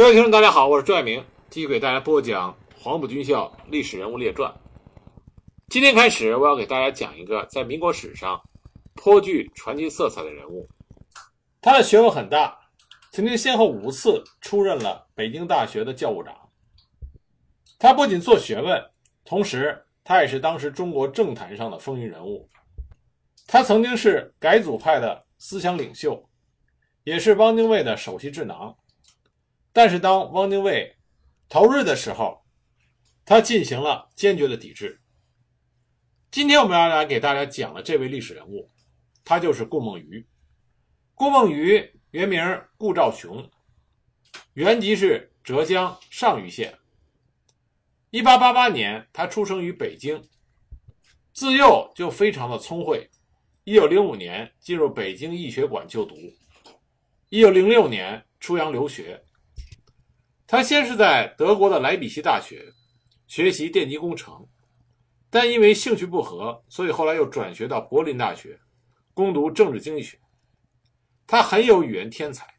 各位听众，大家好，我是朱爱明，继续给大家播讲《黄埔军校历史人物列传》。今天开始，我要给大家讲一个在民国史上颇具传奇色彩的人物。他的学问很大，曾经先后五次出任了北京大学的教务长。他不仅做学问，同时他也是当时中国政坛上的风云人物。他曾经是改组派的思想领袖，也是汪精卫的首席智囊。但是，当汪精卫投日的时候，他进行了坚决的抵制。今天我们要来给大家讲的这位历史人物，他就是顾梦渔。顾梦渔原名顾兆雄，原籍是浙江上虞县。一八八八年，他出生于北京，自幼就非常的聪慧。一九零五年进入北京医学馆就读，一九零六年出洋留学。他先是在德国的莱比锡大学学习电机工程，但因为兴趣不合，所以后来又转学到柏林大学攻读政治经济学。他很有语言天才，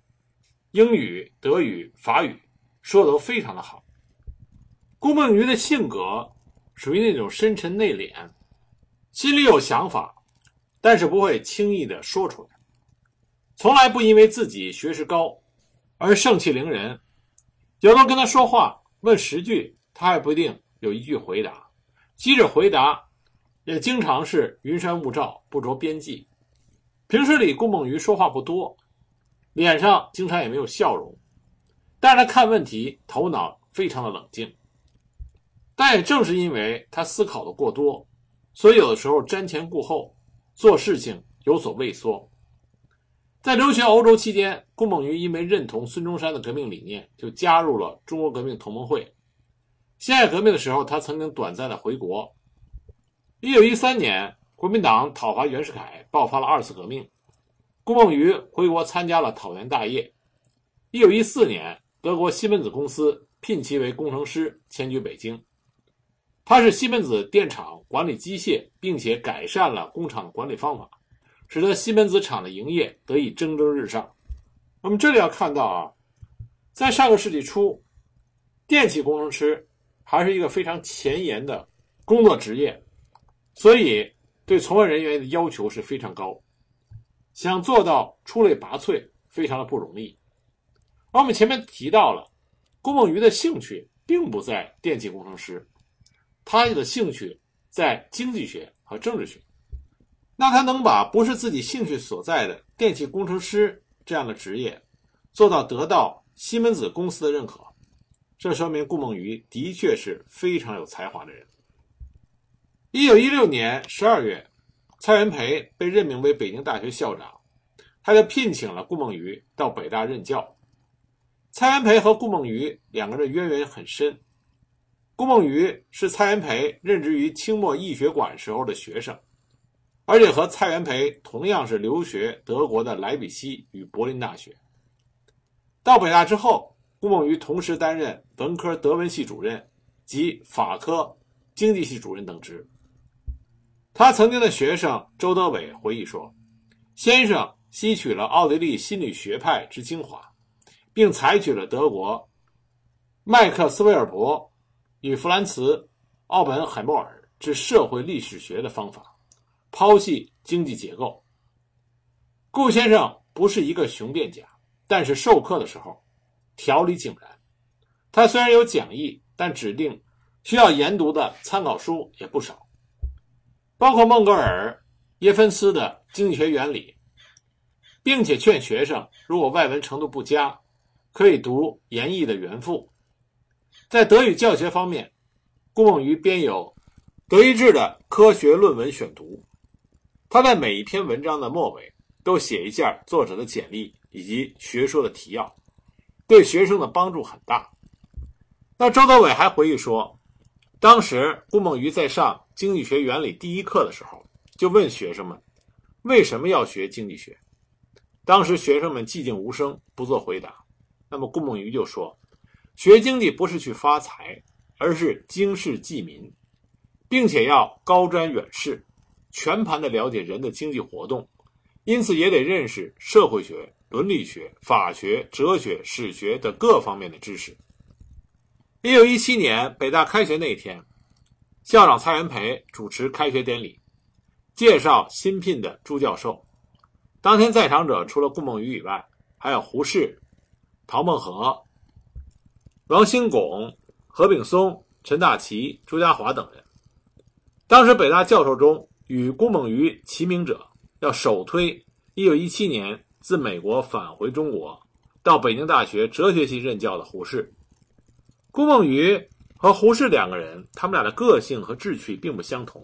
英语、德语、法语说的都非常的好。顾梦渔的性格属于那种深沉内敛，心里有想法，但是不会轻易的说出来，从来不因为自己学识高而盛气凌人。有的跟他说话，问十句，他还不一定有一句回答；即使回答，也经常是云山雾罩，不着边际。平时里，顾梦渔说话不多，脸上经常也没有笑容，但是他看问题头脑非常的冷静。但也正是因为他思考的过多，所以有的时候瞻前顾后，做事情有所畏缩。在留学欧洲期间，顾梦渔因为认同孙中山的革命理念，就加入了中国革命同盟会。辛亥革命的时候，他曾经短暂的回国。一九一三年，国民党讨伐袁世凯，爆发了二次革命，顾梦渔回国参加了讨袁大业。一九一四年，德国西门子公司聘其为工程师，迁居北京。他是西门子电厂管理机械，并且改善了工厂的管理方法。使得西门子厂的营业得以蒸蒸日上。那么这里要看到啊，在上个世纪初，电气工程师还是一个非常前沿的工作职业，所以对从业人员的要求是非常高，想做到出类拔萃，非常的不容易。而我们前面提到了，郭梦渔的兴趣并不在电气工程师，他的兴趣在经济学和政治学。那他能把不是自己兴趣所在的电气工程师这样的职业做到得到西门子公司的认可，这说明顾梦渔的确是非常有才华的人。一九一六年十二月，蔡元培被任命为北京大学校长，他就聘请了顾梦渔到北大任教。蔡元培和顾梦渔两个人渊源很深，顾梦渔是蔡元培任职于清末易学馆时候的学生。而且和蔡元培同样是留学德国的莱比锡与柏林大学。到北大之后，顾梦渔同时担任文科德文系主任及法科经济系主任等职。他曾经的学生周德伟回忆说：“先生吸取了奥地利心理学派之精华，并采取了德国麦克斯韦尔伯与弗兰茨·奥本海默尔之社会历史学的方法。”剖析经济结构，顾先生不是一个雄辩家，但是授课的时候条理井然。他虽然有讲义，但指定需要研读的参考书也不少，包括孟格尔、耶芬斯的经济学原理，并且劝学生如果外文程度不佳，可以读严毅的原赋。在德语教学方面，顾梦余编有德意志的科学论文选读。他在每一篇文章的末尾都写一下作者的简历以及学说的提要，对学生的帮助很大。那周德伟还回忆说，当时顾梦渔在上经济学原理第一课的时候，就问学生们为什么要学经济学。当时学生们寂静无声，不做回答。那么顾梦渔就说，学经济不是去发财，而是经世济民，并且要高瞻远视。全盘的了解人的经济活动，因此也得认识社会学伦理学、法学、哲学、史学等各方面的知识。一九一七年北大开学那天，校长蔡元培主持开学典礼，介绍新聘的朱教授。当天在场者除了顾孟余以外，还有胡适、陶孟和、王兴拱、何炳松、陈大奇、朱家骅等人。当时北大教授中与郭梦余齐名者，要首推1917年自美国返回中国，到北京大学哲学系任教的胡适。郭梦余和胡适两个人，他们俩的个性和志趣并不相同。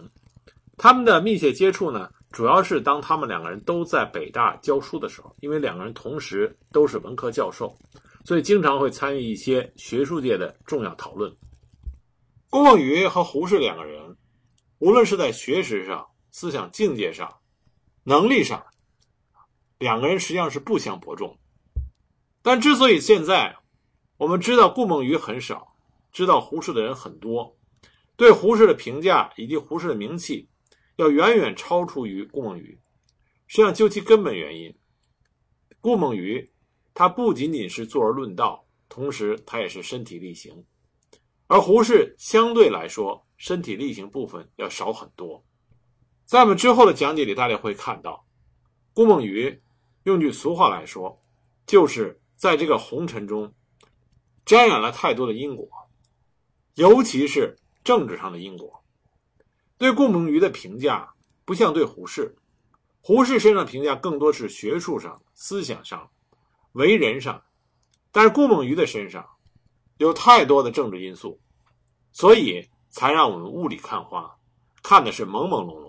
他们的密切接触呢，主要是当他们两个人都在北大教书的时候，因为两个人同时都是文科教授，所以经常会参与一些学术界的重要讨论。郭梦余和胡适两个人，无论是在学识上、思想境界上、能力上，两个人实际上是不相伯仲。但之所以现在，我们知道顾梦余很少，知道胡适的人很多，对胡适的评价以及胡适的名气，要远远超出于顾梦余。实际上，究其根本原因，顾梦余他不仅仅是坐而论道，同时他也是身体力行，而胡适相对来说身体力行部分要少很多。在我们之后的讲解里，大家会看到，顾梦渔用句俗话来说，就是在这个红尘中。沾染了太多的因果，尤其是政治上的因果。对顾梦渔的评价不像对胡适，胡适身上评价更多是学术上、思想上、为人上，但是顾梦渔的身上有太多的政治因素，所以才让我们雾里看花，看的是朦朦胧胧。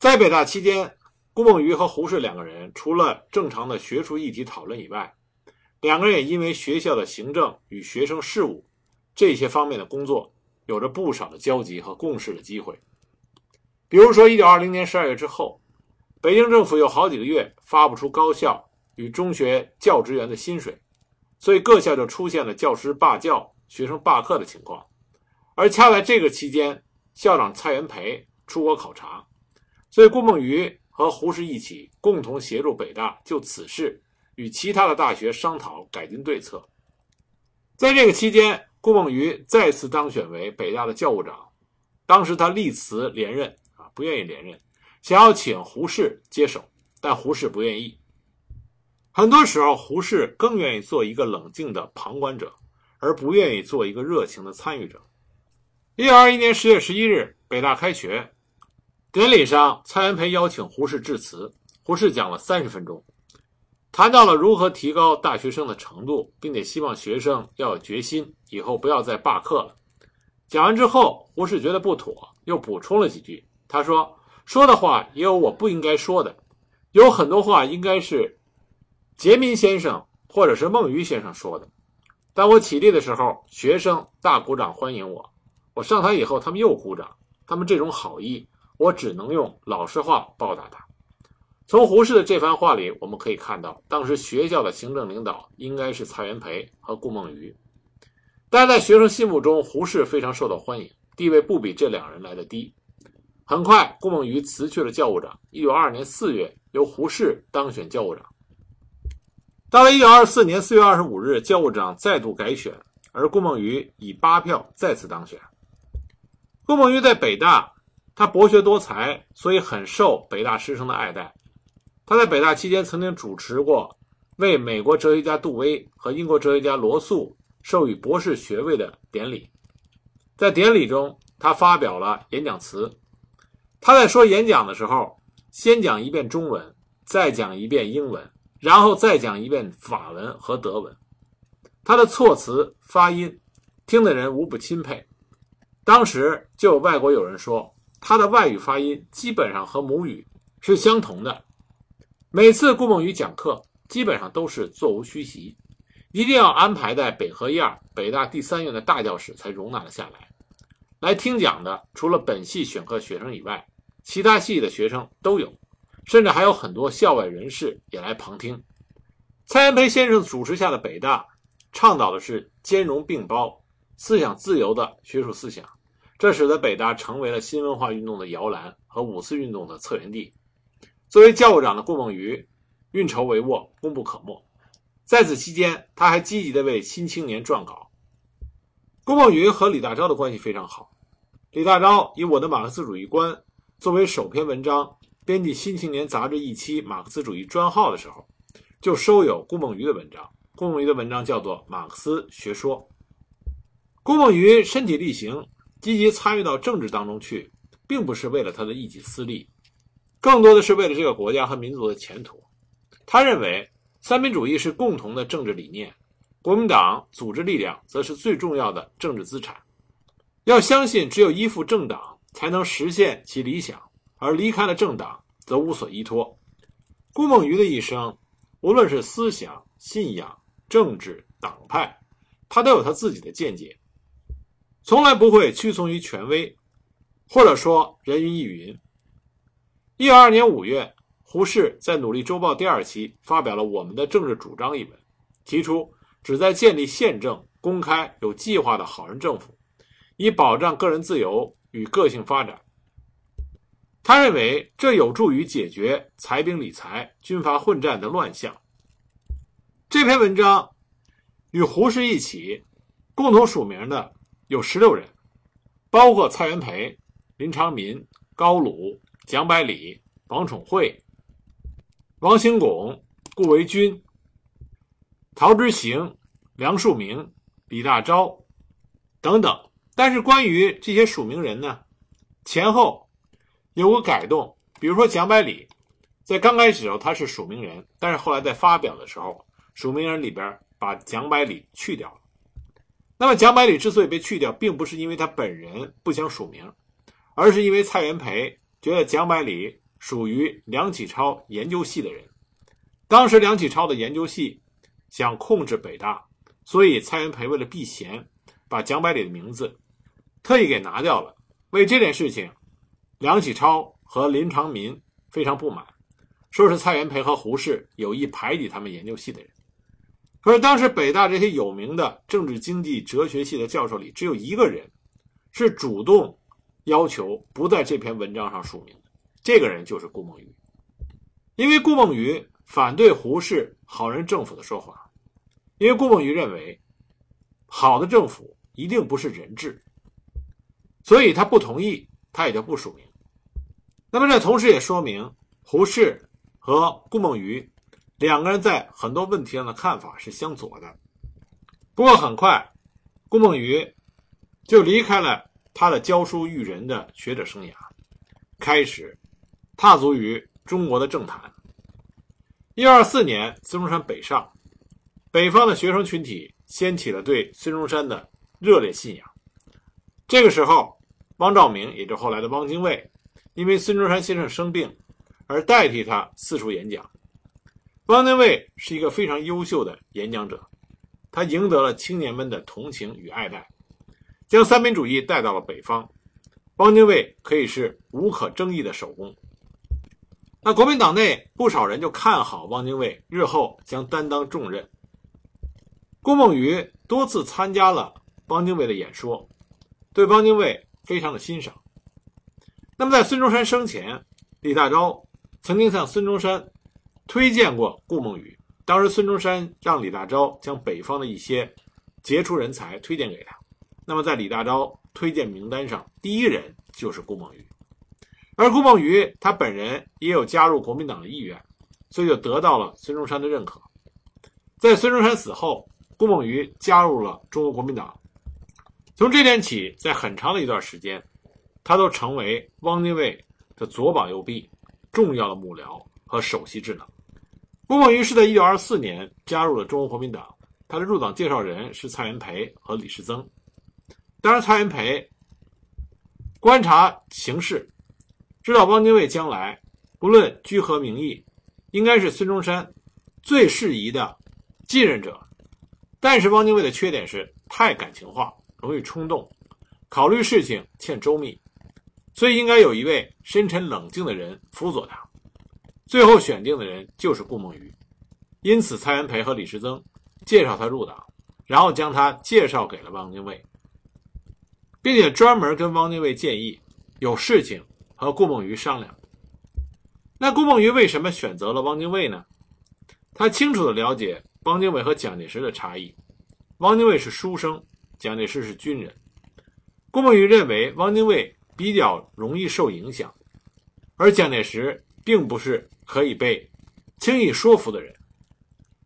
在北大期间，顾孟余和胡适两个人除了正常的学术议题讨论以外，两个人也因为学校的行政与学生事务这些方面的工作，有着不少的交集和共事的机会。比如说，一九二零年十二月之后，北京政府有好几个月发不出高校与中学教职员的薪水，所以各校就出现了教师罢教、学生罢课的情况。而恰在这个期间，校长蔡元培出国考察，所以顾孟余和胡适一起共同协助北大就此事。与其他的大学商讨改进对策。在这个期间，顾孟余再次当选为北大的教务长。当时他力辞连任，啊，不愿意连任，想要请胡适接手，但胡适不愿意。很多时候，胡适更愿意做一个冷静的旁观者，而不愿意做一个热情的参与者。一九二一年十月十一日，北大开学典礼上，蔡元培邀请胡适致辞，胡适讲了三十分钟。谈到了如何提高大学生的程度，并且希望学生要有决心，以后不要再罢课了。讲完之后，胡适觉得不妥，又补充了几句。他说：“说的话也有我不应该说的，有很多话应该是杰民先生或者是孟余先生说的。当我起立的时候，学生大鼓掌欢迎我；我上台以后，他们又鼓掌。他们这种好意，我只能用老实话报答他。”从胡适的这番话里，我们可以看到，当时学校的行政领导应该是蔡元培和顾孟余，但在学生心目中，胡适非常受到欢迎，地位不比这两人来的低。很快，顾孟余辞去了教务长。一九二二年四月，由胡适当选教务长。到了一九二四年四月二十五日，教务长再度改选，而顾孟余以八票再次当选。顾孟余在北大，他博学多才，所以很受北大师生的爱戴。他在北大期间曾经主持过为美国哲学家杜威和英国哲学家罗素授予博士学位的典礼，在典礼中，他发表了演讲词。他在说演讲的时候，先讲一遍中文，再讲一遍英文，然后再讲一遍法文和德文。他的措辞发音，听的人无不钦佩。当时就有外国友人说，他的外语发音基本上和母语是相同的。每次顾孟余讲课，基本上都是座无虚席，一定要安排在北河一二北大第三院的大教室才容纳了下来。来听讲的，除了本系选课学生以外，其他系的学生都有，甚至还有很多校外人士也来旁听。蔡元培先生主持下的北大，倡导的是兼容并包、思想自由的学术思想，这使得北大成为了新文化运动的摇篮和五四运动的策源地。作为教务长的顾孟余，运筹帷幄，功不可没。在此期间，他还积极地为《新青年》撰稿。顾梦渔和李大钊的关系非常好。李大钊以《我的马克思主义观》作为首篇文章，编辑《新青年》杂志一期马克思主义专号的时候，就收有顾梦渔的文章。顾梦渔的文章叫做《马克思学说》。顾梦渔身体力行，积极参与到政治当中去，并不是为了他的一己私利，更多的是为了这个国家和民族的前途。他认为。三民主义是共同的政治理念，国民党组织力量则是最重要的政治资产。要相信，只有依附政党才能实现其理想，而离开了政党则无所依托。顾梦渔的一生，无论是思想、信仰、政治、党派，他都有他自己的见解，从来不会屈从于权威，或者说人云亦云。一九二年五月。胡适在《努力周报》第二期发表了《我们的政治主张》一文，提出旨在建立宪政、公开、有计划的好人政府，以保障个人自由与个性发展。他认为这有助于解决财兵理财、军阀混战的乱象。这篇文章与胡适一起共同署名的有十六人，包括蔡元培、林长民、高鲁、蒋百里、王宠惠。王兴拱、顾维钧、陶之行、梁漱溟、李大钊等等，但是关于这些署名人呢，前后有个改动。比如说蒋百里，在刚开始时候他是署名人，但是后来在发表的时候，署名人里边把蒋百里去掉了。那么蒋百里之所以被去掉，并不是因为他本人不想署名，而是因为蔡元培觉得蒋百里。属于梁启超研究系的人，当时梁启超的研究系想控制北大，所以蔡元培为了避嫌，把蒋百里的名字特意给拿掉了。为这件事情，梁启超和林长民非常不满，说是蔡元培和胡适有意排挤他们研究系的人。可是当时北大这些有名的政治、经济、哲学系的教授里，只有一个人是主动要求不在这篇文章上署名的。这个人就是顾梦渔，因为顾梦渔反对胡适“好人政府”的说法，因为顾梦渔认为，好的政府一定不是人治，所以他不同意，他也就不署名。那么这同时也说明，胡适和顾梦渔两个人在很多问题上的看法是相左的。不过很快，顾梦渔就离开了他的教书育人的学者生涯，开始。踏足于中国的政坛。一二四年，孙中山北上，北方的学生群体掀起了对孙中山的热烈信仰。这个时候，汪兆铭，也就后来的汪精卫，因为孙中山先生生病，而代替他四处演讲。汪精卫是一个非常优秀的演讲者，他赢得了青年们的同情与爱戴，将三民主义带到了北方。汪精卫可以是无可争议的首功。那国民党内不少人就看好汪精卫日后将担当重任。顾梦渔多次参加了汪精卫的演说，对汪精卫非常的欣赏。那么在孙中山生前，李大钊曾经向孙中山推荐过顾梦渔。当时孙中山让李大钊将北方的一些杰出人才推荐给他。那么在李大钊推荐名单上，第一人就是顾梦渔。而顾梦渔他本人也有加入国民党的意愿，所以就得到了孙中山的认可。在孙中山死后，顾梦渔加入了中国国民党。从这天起，在很长的一段时间，他都成为汪精卫的左膀右臂、重要的幕僚和首席智囊。顾梦渔是在1924年加入了中国国民党，他的入党介绍人是蔡元培和李时增。当然，蔡元培观察形势。知道汪精卫将来不论居何名义，应该是孙中山最适宜的继任者。但是汪精卫的缺点是太感情化，容易冲动，考虑事情欠周密，所以应该有一位深沉冷静的人辅佐他。最后选定的人就是顾梦渔，因此蔡元培和李时增介绍他入党，然后将他介绍给了汪精卫，并且专门跟汪精卫建议有事情。和顾梦渔商量，那顾梦渔为什么选择了汪精卫呢？他清楚地了解汪精卫和蒋介石的差异。汪精卫是书生，蒋介石是军人。顾梦渔认为汪精卫比较容易受影响，而蒋介石并不是可以被轻易说服的人。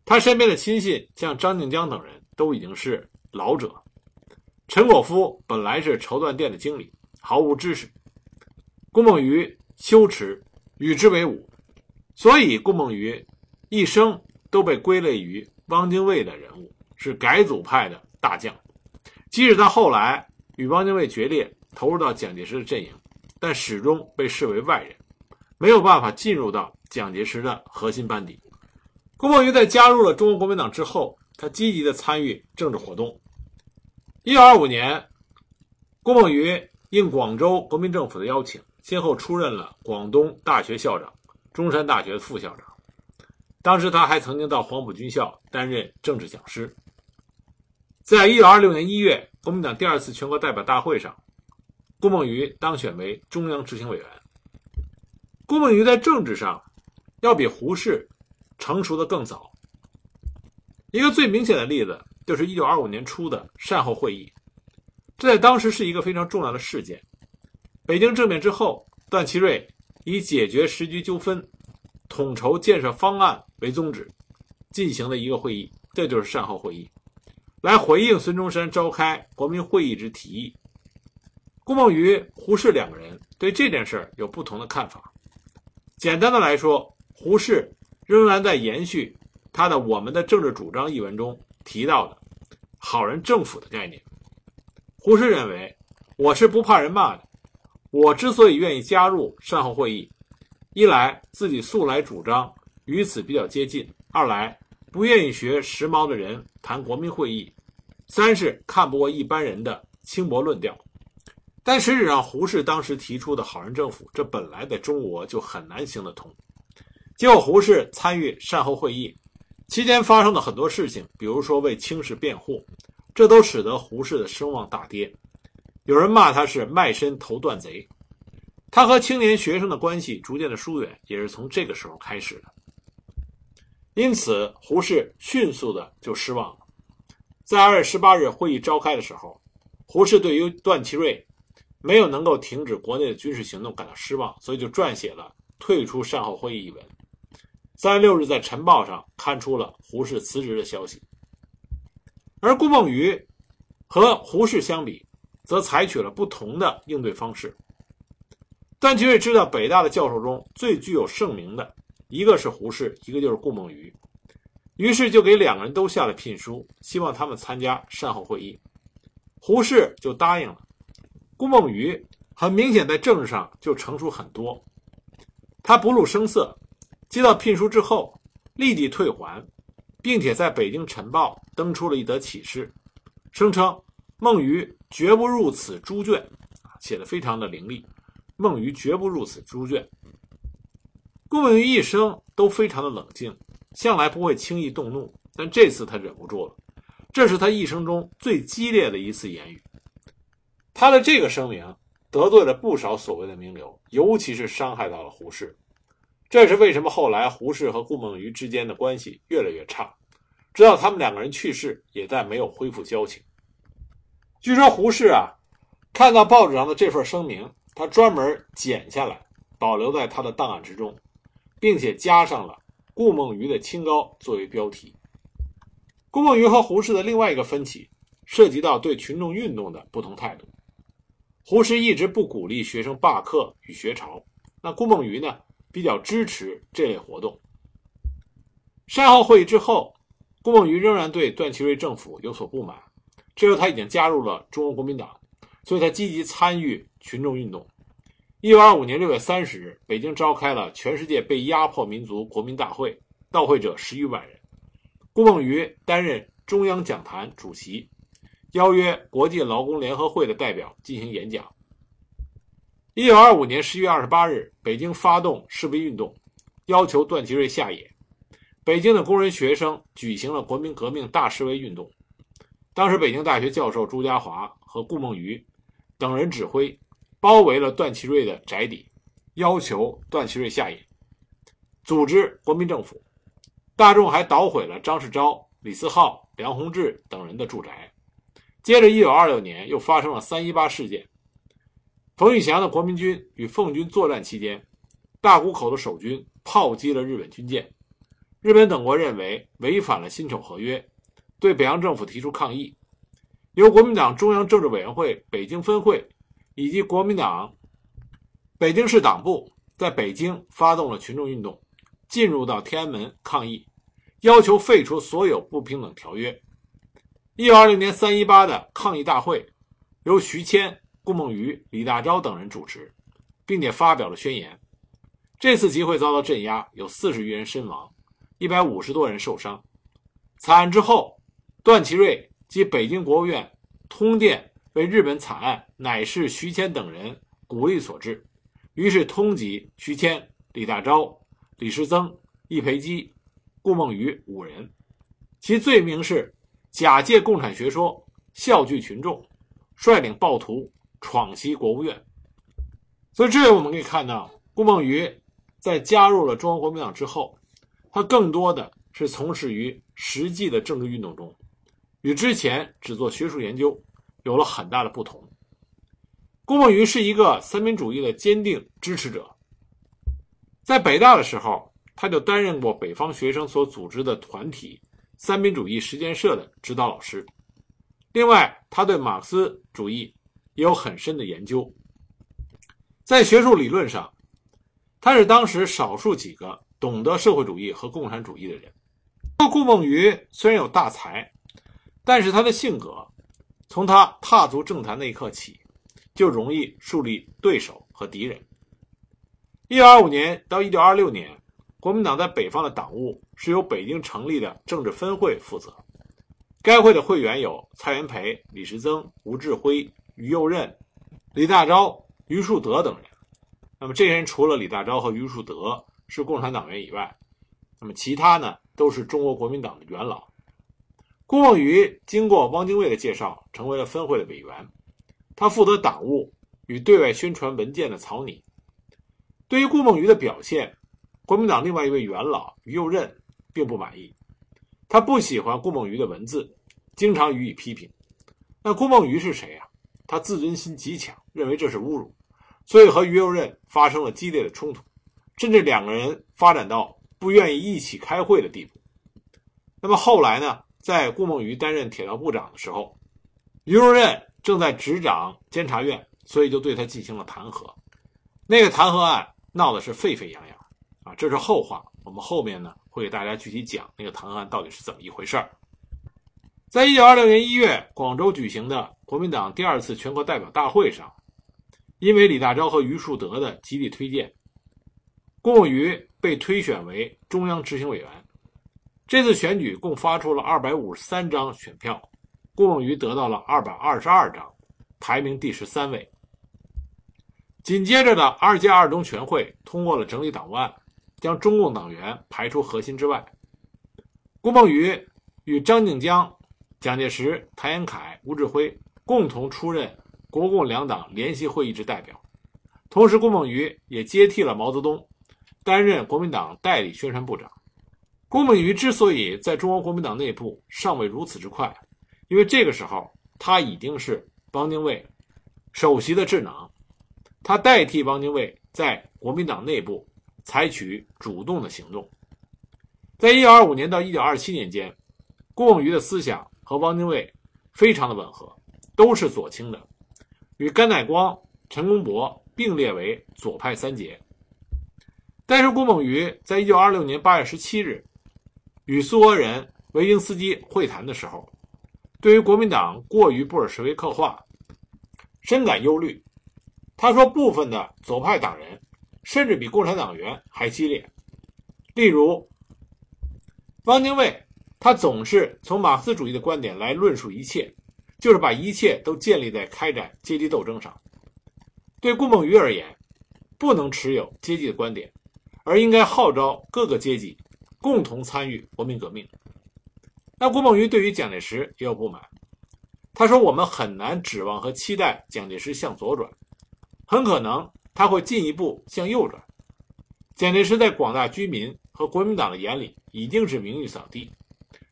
他身边的亲信像张静江等人都已经是老者。陈果夫本来是绸缎店的经理，毫无知识。顾梦渔羞耻，与之为伍，所以顾梦渔一生都被归类于汪精卫的人物，是改组派的大将。即使他后来与汪精卫决裂，投入到蒋介石的阵营，但始终被视为外人，没有办法进入到蒋介石的核心班底。郭沫若在加入了中国国民党之后，他积极的参与政治活动。一九二五年，郭沫若应广州国民政府的邀请，先后出任了广东大学校长、中山大学副校长。当时他还曾经到黄埔军校担任政治讲师。在一九二六年一月，国民党第二次全国代表大会上，郭沫若当选为中央执行委员。顾孟余在政治上要比胡适成熟的更早。一个最明显的例子。就是一九二五年初的善后会议，这在当时是一个非常重要的事件。北京政变之后，段祺瑞以解决时局纠纷、统筹建设方案为宗旨进行了一个会议，这就是善后会议，来回应孙中山召开国民会议之提议。顾孟余、胡适两个人对这件事有不同的看法。简单的来说，胡适仍然在延续他的《我们的政治主张》一文中。提到的“好人政府”的概念，胡适认为，我是不怕人骂的。我之所以愿意加入善后会议，一来自己素来主张与此比较接近；二来不愿意学时髦的人谈国民会议；三是看不过一般人的轻薄论调。但实质上，胡适当时提出的好人政府，这本来在中国就很难行得通。结果，胡适参与善后会议。期间发生的很多事情，比如说为清室辩护，这都使得胡适的声望大跌。有人骂他是卖身投断贼，他和青年学生的关系逐渐的疏远，也是从这个时候开始的。因此，胡适迅速的就失望了。在二月十八日会议召开的时候，胡适对于段祺瑞没有能够停止国内的军事行动感到失望，所以就撰写了退出善后会议一文。三月六日，在《晨报》上刊出了胡适辞职的消息。而顾孟余和胡适相比，则采取了不同的应对方式。段祺瑞知道北大的教授中最具有盛名的一个是胡适，一个就是顾孟余，于是就给两个人都下了聘书，希望他们参加善后会议。胡适就答应了。顾梦余很明显在政治上就成熟很多，他不露声色。接到聘书之后，立即退还，并且在北京《晨报》登出了一则启事，声称梦余绝不入此猪圈，写的非常的凌厉。孟余绝不入此猪圈。顾梦余一生都非常的冷静，向来不会轻易动怒，但这次他忍不住了，这是他一生中最激烈的一次言语。他的这个声明得罪了不少所谓的名流，尤其是伤害到了胡适。这是为什么后来胡适和顾梦渔之间的关系越来越差，直到他们两个人去世，也再没有恢复交情。据说胡适啊，看到报纸上的这份声明，他专门剪下来，保留在他的档案之中，并且加上了顾梦渔的清高作为标题。顾梦渔和胡适的另外一个分歧，涉及到对群众运动的不同态度。胡适一直不鼓励学生罢课与学潮，那顾孟余呢？比较支持这类活动。善后会议之后，顾孟余仍然对段祺瑞政府有所不满。这时候他已经加入了中国国民党，所以他积极参与群众运动。一九二五年六月三十日，北京召开了全世界被压迫民族国民大会，到会者十余万人。顾孟余担任中央讲坛主席，邀约国际劳工联合会的代表进行演讲。一九二五年十一月二十八日，北京发动示威运动，要求段祺瑞下野。北京的工人学生举行了国民革命大示威运动。当时，北京大学教授朱家骅和顾梦渔等人指挥，包围了段祺瑞的宅邸，要求段祺瑞下野，组织国民政府。大众还捣毁了张世钊、李思浩、梁鸿志等人的住宅。接着，一九二六年又发生了三一八事件。冯玉祥的国民军与奉军作战期间，大沽口的守军炮击了日本军舰。日本等国认为违反了辛丑合约，对北洋政府提出抗议。由国民党中央政治委员会北京分会以及国民党北京市党部在北京发动了群众运动，进入到天安门抗议，要求废除所有不平等条约。一九二零年三一八的抗议大会，由徐谦、顾梦渔、李大钊等人主持，并且发表了宣言。这次集会遭到镇压，有四十余人身亡。一百五十多人受伤。惨案之后，段祺瑞及北京国务院通电为日本惨案乃是徐谦等人鼓励所致，于是通缉徐谦、李大钊、李时增、易培基、顾梦渔五人，其罪名是假借共产学说笑聚群众，率领暴徒闯袭国务院。所以，这里我们可以看到，顾孟余在加入了中国国民党之后。他更多的是从事于实际的政治运动中，与之前只做学术研究有了很大的不同。顾孟余是一个三民主义的坚定支持者，在北大的时候，他就担任过北方学生所组织的团体三民主义实践社的指导老师。另外，他对马克思主义也有很深的研究，在学术理论上，他是当时少数几个。懂得社会主义和共产主义的人，顾孟余虽然有大才，但是他的性格，从他踏足政坛那一刻起，就容易树立对手和敌人。一九二五年到一九二六年，国民党在北方的党务是由北京成立的政治分会负责，该会的会员有蔡元培、李时增、吴志辉、于右任、李大钊、于树德等人。那么这些人除了李大钊和于树德。是共产党员以外，那么其他呢都是中国国民党的元老。顾孟余经过汪精卫的介绍，成为了分会的委员，他负责党务与对外宣传文件的草拟。对于顾梦渔的表现，国民党另外一位元老于右任并不满意，他不喜欢顾孟余的文字，经常予以批评。那顾孟余是谁呀？他自尊心极强，认为这是侮辱，所以和于右任发生了激烈的冲突。甚至两个人发展到不愿意一起开会的地步。那么后来呢？在顾孟余担任铁道部长的时候，于右任正在执掌监察院，所以就对他进行了弹劾。那个弹劾案闹的是沸沸扬扬啊！这是后话，我们后面呢会给大家具体讲那个唐案到底是怎么一回事儿。在一九二六年一月，广州举行的国民党第二次全国代表大会上，因为李大钊和于树德的极力推荐。顾孟余被推选为中央执行委员。这次选举共发出了二百五十三张选票，顾孟余得到了二百二十二张，排名第十三位。紧接着的二届二中全会通过了整理党务案，将中共党员排除核心之外。顾孟余与张静江、蒋介石、谭延闿、吴志辉共同出任国共两党联席会议之代表，同时顾孟余也接替了毛泽东。担任国民党代理宣传部长，顾孟余之所以在中国国民党内部尚未如此之快，因为这个时候他已经是汪精卫首席的智囊，他代替汪精卫在国民党内部采取主动的行动。在一九二五年到一九二七年间，顾孟余的思想和汪精卫非常的吻合，都是左倾的，与甘乃光、陈公博并列为左派三杰。但是顾孟余在一九二六年八月十七日与苏俄人维京斯基会谈的时候，对于国民党过于布尔什维克化，深感忧虑。他说，部分的左派党人甚至比共产党员还激烈。例如，汪精卫，他总是从马克思主义的观点来论述一切，就是把一切都建立在开展阶级斗争上。对顾孟余而言，不能持有阶级的观点。而应该号召各个阶级共同参与国民革命。那顾孟余对于蒋介石也有不满，他说：“我们很难指望和期待蒋介石向左转，很可能他会进一步向右转。蒋介石在广大居民和国民党的眼里已经是名誉扫地。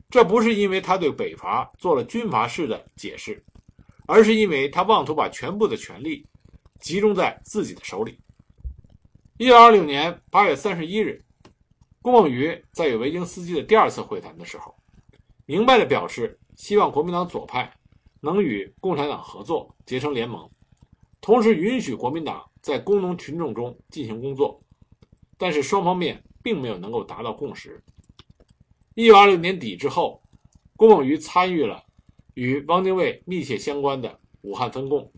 这不是因为他对北伐做了军阀式的解释，而是因为他妄图把全部的权力集中在自己的手里。一九二六年八月三十一日，顾孟余在与维京斯基的第二次会谈的时候，明白地表示希望国民党左派能与共产党合作，结成联盟，同时允许国民党在工农群众中进行工作。但是双方面并没有能够达到共识。一九二六年底之后，顾孟余参与了与汪精卫密切相关的武汉分共、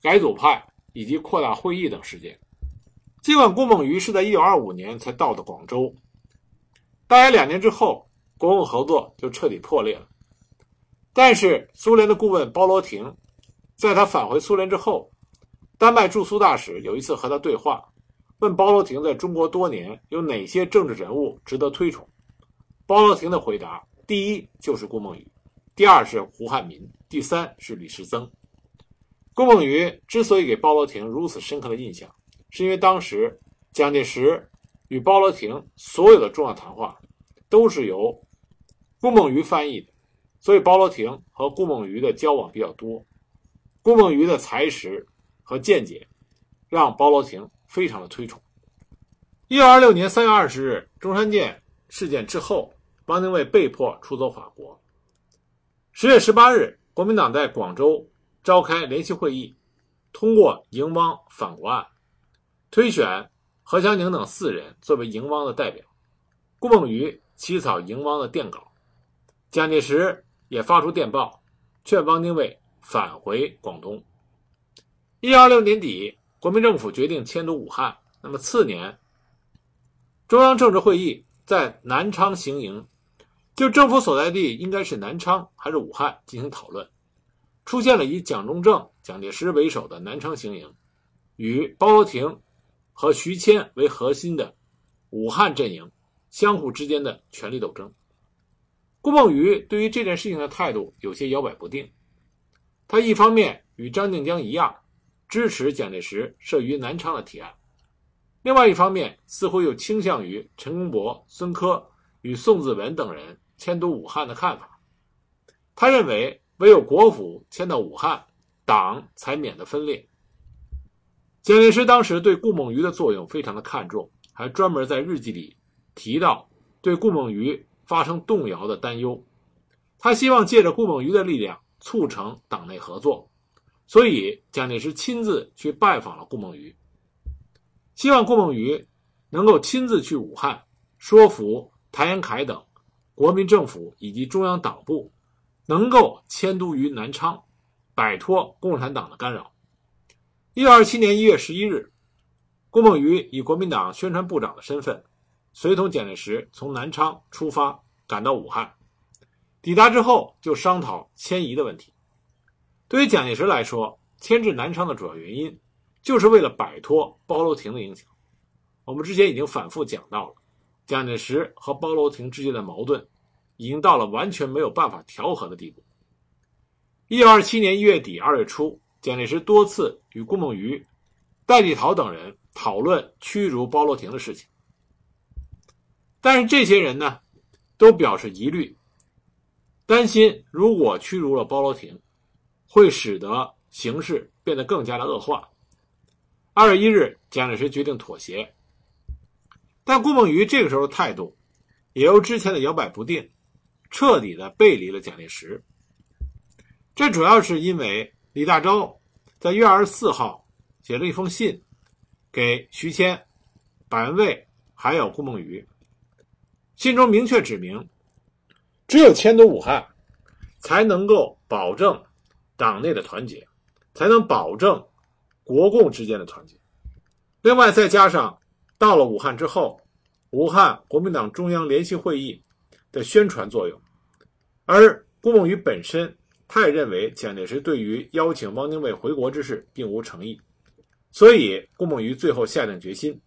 改组派以及扩大会议等事件。尽管顾孟余是在一九二五年才到的广州，大约两年之后，国共合作就彻底破裂了。但是苏联的顾问包罗廷，在他返回苏联之后，丹麦驻苏大使有一次和他对话，问包罗廷在中国多年有哪些政治人物值得推崇。包罗廷的回答：第一就是顾梦渔，第二是胡汉民，第三是李时增。顾梦渔之所以给包罗廷如此深刻的印象，是因为当时蒋介石与包罗廷所有的重要谈话都是由顾梦渔翻译的，所以包罗廷和顾梦渔的交往比较多。顾梦渔的才识和见解让包罗廷非常的推崇。一九二六年三月二十日，中山舰事件之后。汪精卫被迫出走法国。十月十八日，国民党在广州召开联席会议，通过迎汪反国案，推选何祥宁等四人作为迎汪的代表。顾孟余起草迎汪的电稿，蒋介石也发出电报，劝汪精卫返回广东。一九二六年底，国民政府决定迁都武汉。那么次年，中央政治会议在南昌行营。就政府所在地应该是南昌还是武汉进行讨论，出现了以蒋中正、蒋介石为首的南昌行营，与包罗廷和徐谦为核心的武汉阵营相互之间的权力斗争。顾孟余对于这件事情的态度有些摇摆不定，他一方面与张静江一样支持蒋介石设于南昌的提案，另外一方面似乎又倾向于陈公博、孙科与宋子文等人。迁都武汉的看法，他认为唯有国府迁到武汉，党才免得分裂。蒋介石当时对顾孟余的作用非常的看重，还专门在日记里提到对顾孟余发生动摇的担忧。他希望借着顾孟余的力量促成党内合作，所以蒋介石亲自去拜访了顾孟余，希望顾孟余能够亲自去武汉说服谭延闿等。国民政府以及中央党部能够迁都于南昌，摆脱共产党的干扰。一九二七年一月十一日，顾孟余以国民党宣传部长的身份，随同蒋介石从南昌出发，赶到武汉。抵达之后，就商讨迁移的问题。对于蒋介石来说，牵制南昌的主要原因，就是为了摆脱包罗廷的影响。我们之前已经反复讲到了。蒋介石和包罗廷之间的矛盾，已经到了完全没有办法调和的地步。一九二七年一月底、二月初，蒋介石多次与顾孟余、戴季陶等人讨论驱逐包罗廷的事情，但是这些人呢，都表示疑虑，担心如果驱逐了包罗廷，会使得形势变得更加的恶化。二月一日，蒋介石决定妥协。但顾孟余这个时候态度，也由之前的摇摆不定，彻底的背离了蒋介石。这主要是因为李大钊在1月24号写了一封信，给徐谦、百文蔚还有顾孟余，信中明确指明，只有迁都武汉，才能够保证党内的团结，才能保证国共之间的团结。另外再加上。到了武汉之后，武汉国民党中央联席会议的宣传作用，而顾孟余本身，他也认为蒋介石对于邀请汪精卫回国之事并无诚意，所以顾孟余最后下定决心，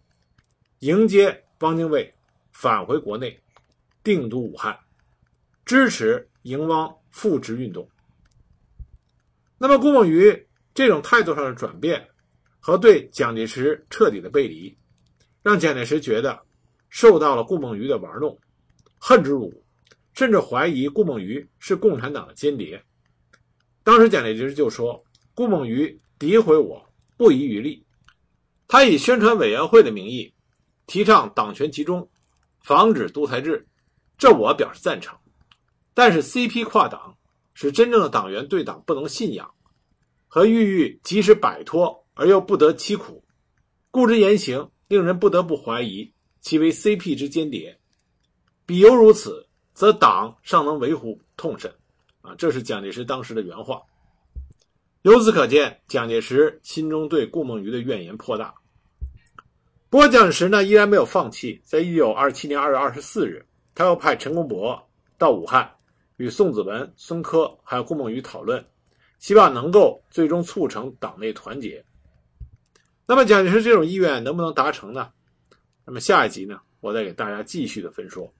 迎接汪精卫返回国内，定都武汉，支持迎汪复职运动。那么，顾孟余这种态度上的转变，和对蒋介石彻底的背离。让蒋介石觉得，受到了顾孟余的玩弄，恨之入骨，甚至怀疑顾孟余是共产党的间谍。当时蒋介石就说：“顾孟余诋毁我，不遗余力。他以宣传委员会的名义，提倡党权集中，防止独裁制，这我表示赞成。但是 CP 跨党，使真正的党员对党不能信仰，和郁郁即使摆脱而又不得其苦，故之言行，令人不得不怀疑其为 CP 之间谍。彼犹如此，则党尚能维护痛审。”啊，这是蒋介石当时的原话。由此可见，蒋介石心中对顾孟余的怨言颇大。不过，蒋介石呢依然没有放弃。在一九二七年二月二十四日，他又派陈公博到武汉，与宋子文、孙科还有顾孟余讨论，希望能够最终促成党内团结。那么，蒋介石这种意愿能不能达成呢？那么下一集呢，我再给大家继续的分说。